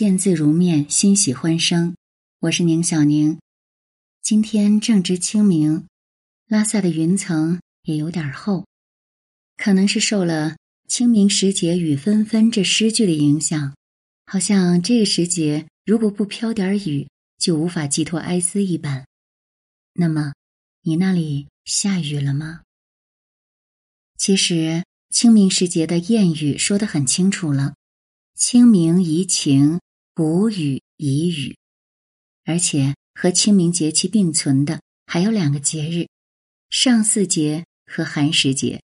见字如面，欣喜欢声。我是宁小宁。今天正值清明，拉萨的云层也有点厚，可能是受了“清明时节雨纷纷”这诗句的影响，好像这个时节如果不飘点雨，就无法寄托哀思一般。那么，你那里下雨了吗？其实，清明时节的谚语说的很清楚了：“清明宜晴。”谷雨宜雨，而且和清明节气并存的还有两个节日：上巳节和寒食节。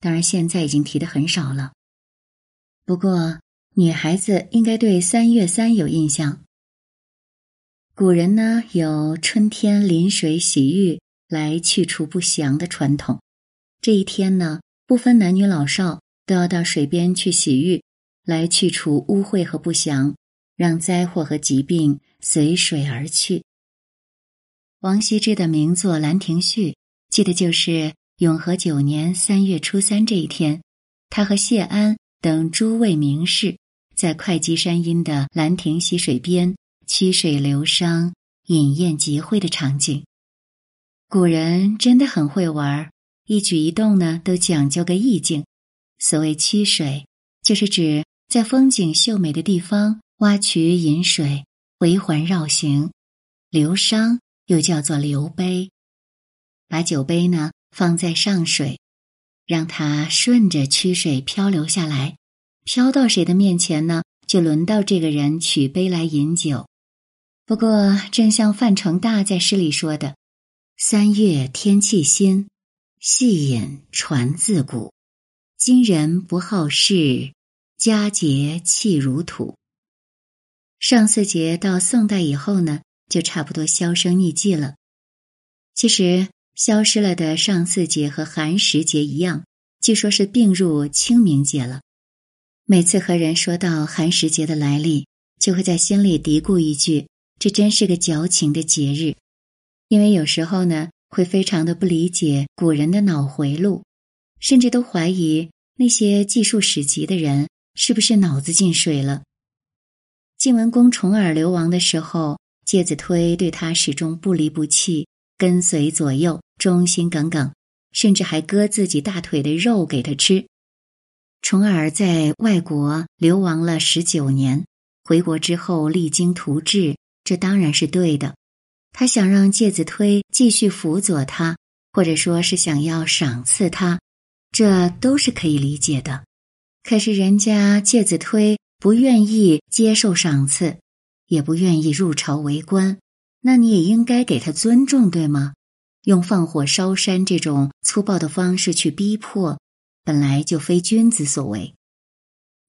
当然，现在已经提的很少了。不过，女孩子应该对三月三有印象。古人呢有春天临水洗浴来去除不祥的传统。这一天呢，不分男女老少，都要到水边去洗浴，来去除污秽和不祥。让灾祸和疾病随水而去。王羲之的名作《兰亭序》，记得就是永和九年三月初三这一天，他和谢安等诸位名士在会稽山阴的兰亭溪水边曲水流觞、饮宴集会的场景。古人真的很会玩，一举一动呢都讲究个意境。所谓曲水，就是指在风景秀美的地方。挖渠引水，回环绕行；流觞又叫做流杯，把酒杯呢放在上水，让它顺着曲水漂流下来，飘到谁的面前呢，就轮到这个人取杯来饮酒。不过，正像范成大在诗里说的：“三月天气新，细饮传自古。今人不好事，佳节气如土。”上巳节到宋代以后呢，就差不多销声匿迹了。其实消失了的上巳节和寒食节一样，据说是并入清明节了。每次和人说到寒食节的来历，就会在心里嘀咕一句：“这真是个矫情的节日。”因为有时候呢，会非常的不理解古人的脑回路，甚至都怀疑那些记述史籍的人是不是脑子进水了。晋文公重耳流亡的时候，介子推对他始终不离不弃，跟随左右，忠心耿耿，甚至还割自己大腿的肉给他吃。重耳在外国流亡了十九年，回国之后励精图治，这当然是对的。他想让介子推继续辅佐他，或者说是想要赏赐他，这都是可以理解的。可是人家介子推。不愿意接受赏赐，也不愿意入朝为官，那你也应该给他尊重，对吗？用放火烧山这种粗暴的方式去逼迫，本来就非君子所为。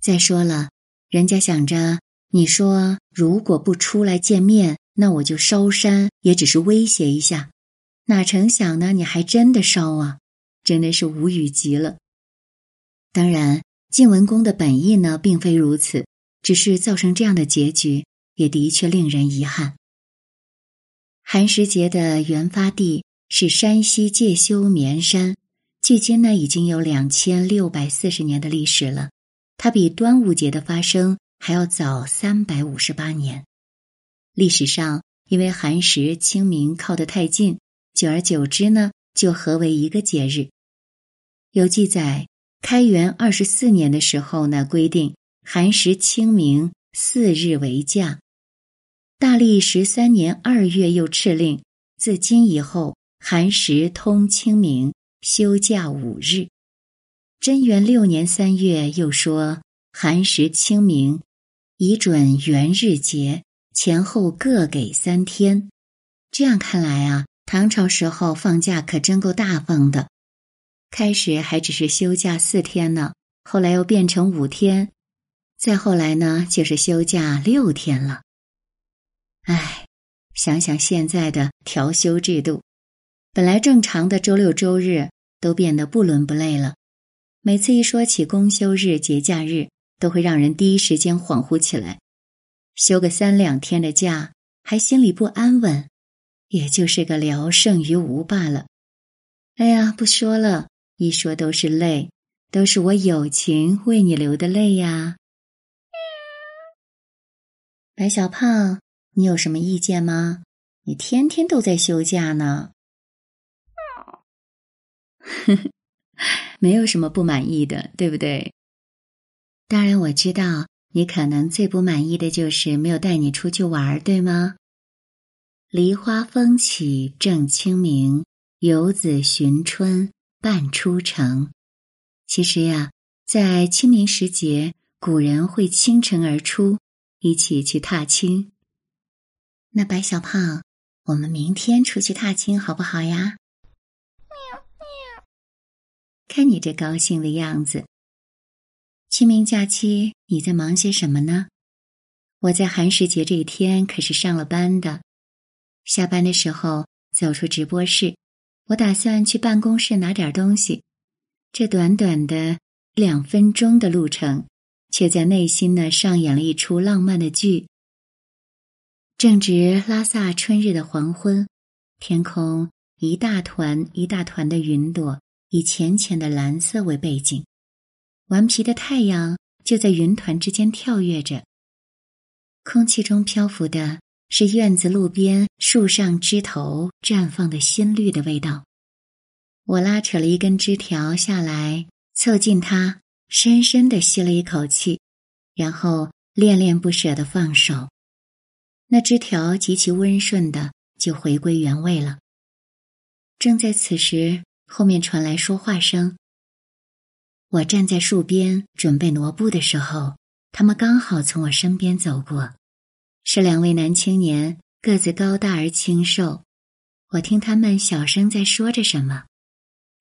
再说了，人家想着你说如果不出来见面，那我就烧山，也只是威胁一下，哪成想呢？你还真的烧啊！真的是无语极了。当然。晋文公的本意呢，并非如此，只是造成这样的结局，也的确令人遗憾。寒食节的原发地是山西介休绵山，距今呢已经有两千六百四十年的历史了。它比端午节的发生还要早三百五十八年。历史上，因为寒食、清明靠得太近，久而久之呢，就合为一个节日。有记载。开元二十四年的时候呢，规定寒食清明四日为假。大历十三年二月又敕令，自今以后寒食通清明，休假五日。贞元六年三月又说寒食清明，以准元日节，前后各给三天。这样看来啊，唐朝时候放假可真够大方的。开始还只是休假四天呢，后来又变成五天，再后来呢就是休假六天了。唉，想想现在的调休制度，本来正常的周六周日都变得不伦不类了。每次一说起公休日、节假日，都会让人第一时间恍惚起来。休个三两天的假，还心里不安稳，也就是个聊胜于无罢了。哎呀，不说了。一说都是泪，都是我友情为你流的泪呀。白小胖，你有什么意见吗？你天天都在休假呢。呵呵，没有什么不满意的，对不对？当然，我知道你可能最不满意的就是没有带你出去玩，对吗？梨花风起正清明，游子寻春半出城。其实呀，在清明时节，古人会清晨而出，一起去踏青。那白小胖，我们明天出去踏青好不好呀？喵喵！看你这高兴的样子。清明假期你在忙些什么呢？我在寒食节这一天可是上了班的。下班的时候走出直播室，我打算去办公室拿点东西。这短短的两分钟的路程，却在内心呢上演了一出浪漫的剧。正值拉萨春日的黄昏，天空一大团一大团的云朵，以浅浅的蓝色为背景，顽皮的太阳就在云团之间跳跃着。空气中漂浮的。是院子路边树上枝头绽放的新绿的味道。我拉扯了一根枝条下来，凑近它，深深的吸了一口气，然后恋恋不舍的放手。那枝条极其温顺的就回归原位了。正在此时，后面传来说话声。我站在树边准备挪步的时候，他们刚好从我身边走过。是两位男青年，个子高大而清瘦。我听他们小声在说着什么，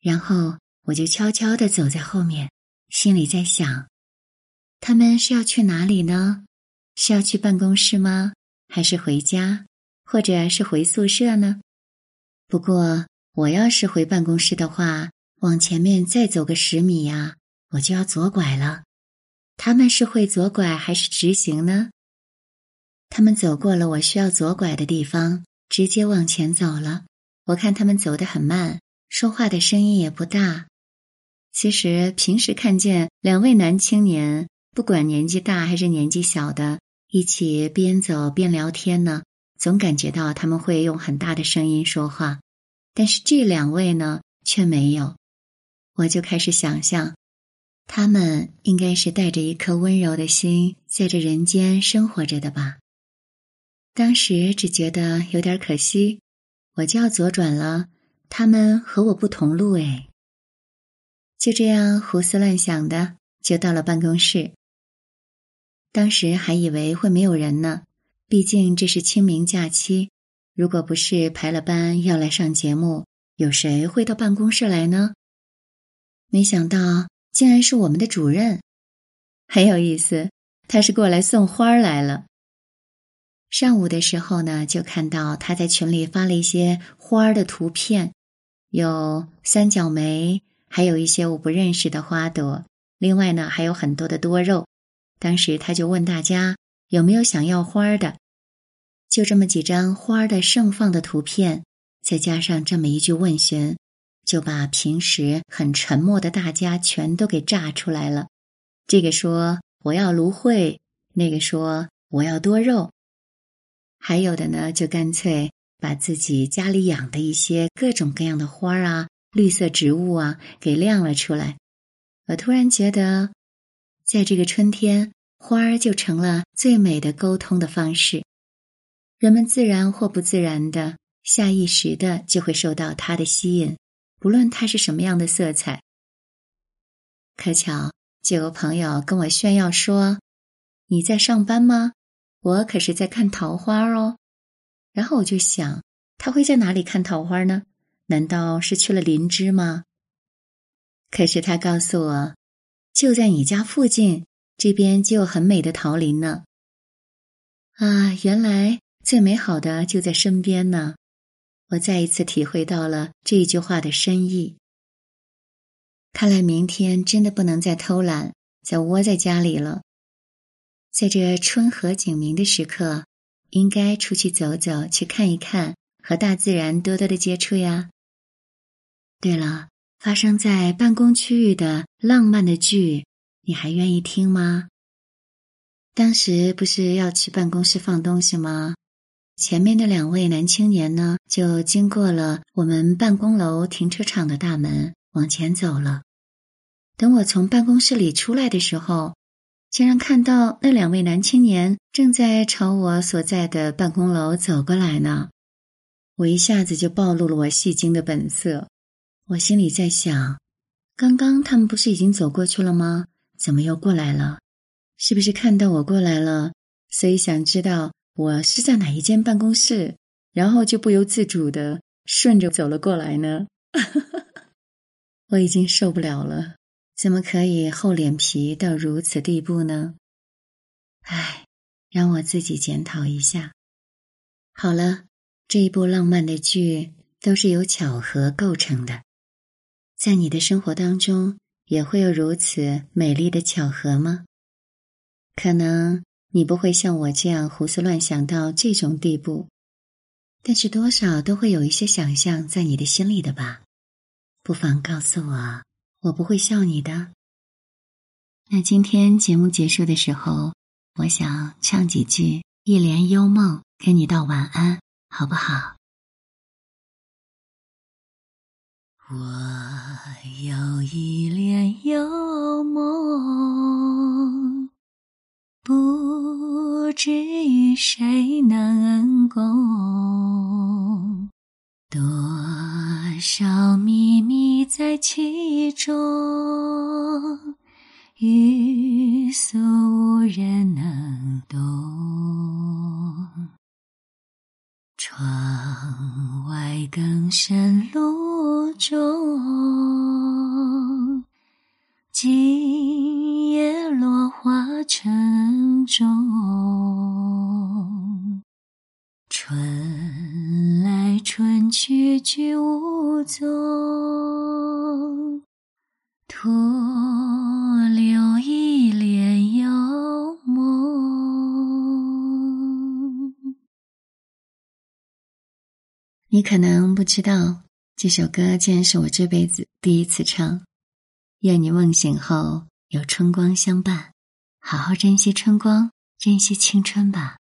然后我就悄悄的走在后面，心里在想：他们是要去哪里呢？是要去办公室吗？还是回家，或者是回宿舍呢？不过我要是回办公室的话，往前面再走个十米呀，我就要左拐了。他们是会左拐还是直行呢？他们走过了我需要左拐的地方，直接往前走了。我看他们走得很慢，说话的声音也不大。其实平时看见两位男青年，不管年纪大还是年纪小的，一起边走边聊天呢，总感觉到他们会用很大的声音说话。但是这两位呢，却没有。我就开始想象，他们应该是带着一颗温柔的心，在这人间生活着的吧。当时只觉得有点可惜，我就要左转了，他们和我不同路哎。就这样胡思乱想的，就到了办公室。当时还以为会没有人呢，毕竟这是清明假期，如果不是排了班要来上节目，有谁会到办公室来呢？没想到竟然是我们的主任，很有意思，他是过来送花来了。上午的时候呢，就看到他在群里发了一些花儿的图片，有三角梅，还有一些我不认识的花朵。另外呢，还有很多的多肉。当时他就问大家有没有想要花的，就这么几张花的盛放的图片，再加上这么一句问询，就把平时很沉默的大家全都给炸出来了。这个说我要芦荟，那个说我要多肉。还有的呢，就干脆把自己家里养的一些各种各样的花儿啊、绿色植物啊给亮了出来。我突然觉得，在这个春天，花儿就成了最美的沟通的方式。人们自然或不自然的、下意识的就会受到它的吸引，不论它是什么样的色彩。可巧，就有朋友跟我炫耀说：“你在上班吗？”我可是在看桃花哦，然后我就想，他会在哪里看桃花呢？难道是去了林芝吗？可是他告诉我，就在你家附近，这边就有很美的桃林呢。啊，原来最美好的就在身边呢！我再一次体会到了这句话的深意。看来明天真的不能再偷懒，再窝在家里了。在这春和景明的时刻，应该出去走走，去看一看，和大自然多多的接触呀。对了，发生在办公区域的浪漫的剧，你还愿意听吗？当时不是要去办公室放东西吗？前面的两位男青年呢，就经过了我们办公楼停车场的大门，往前走了。等我从办公室里出来的时候，竟然看到那两位男青年正在朝我所在的办公楼走过来呢。我一下子就暴露了我戏精的本色，我心里在想：刚刚他们不是已经走过去了吗？怎么又过来了？是不是看到我过来了，所以想知道？我是在哪一间办公室，然后就不由自主的顺着走了过来呢？我已经受不了了，怎么可以厚脸皮到如此地步呢？唉，让我自己检讨一下。好了，这一部浪漫的剧都是由巧合构成的，在你的生活当中也会有如此美丽的巧合吗？可能。你不会像我这样胡思乱想到这种地步，但是多少都会有一些想象在你的心里的吧？不妨告诉我，我不会笑你的。那今天节目结束的时候，我想唱几句《一帘幽梦》，跟你道晚安，好不好？我有一帘幽梦。不知与谁能共，多少秘密在其素无人能懂。窗外更深露重。你可能不知道，这首歌竟然是我这辈子第一次唱。愿你梦醒后有春光相伴，好好珍惜春光，珍惜青春吧。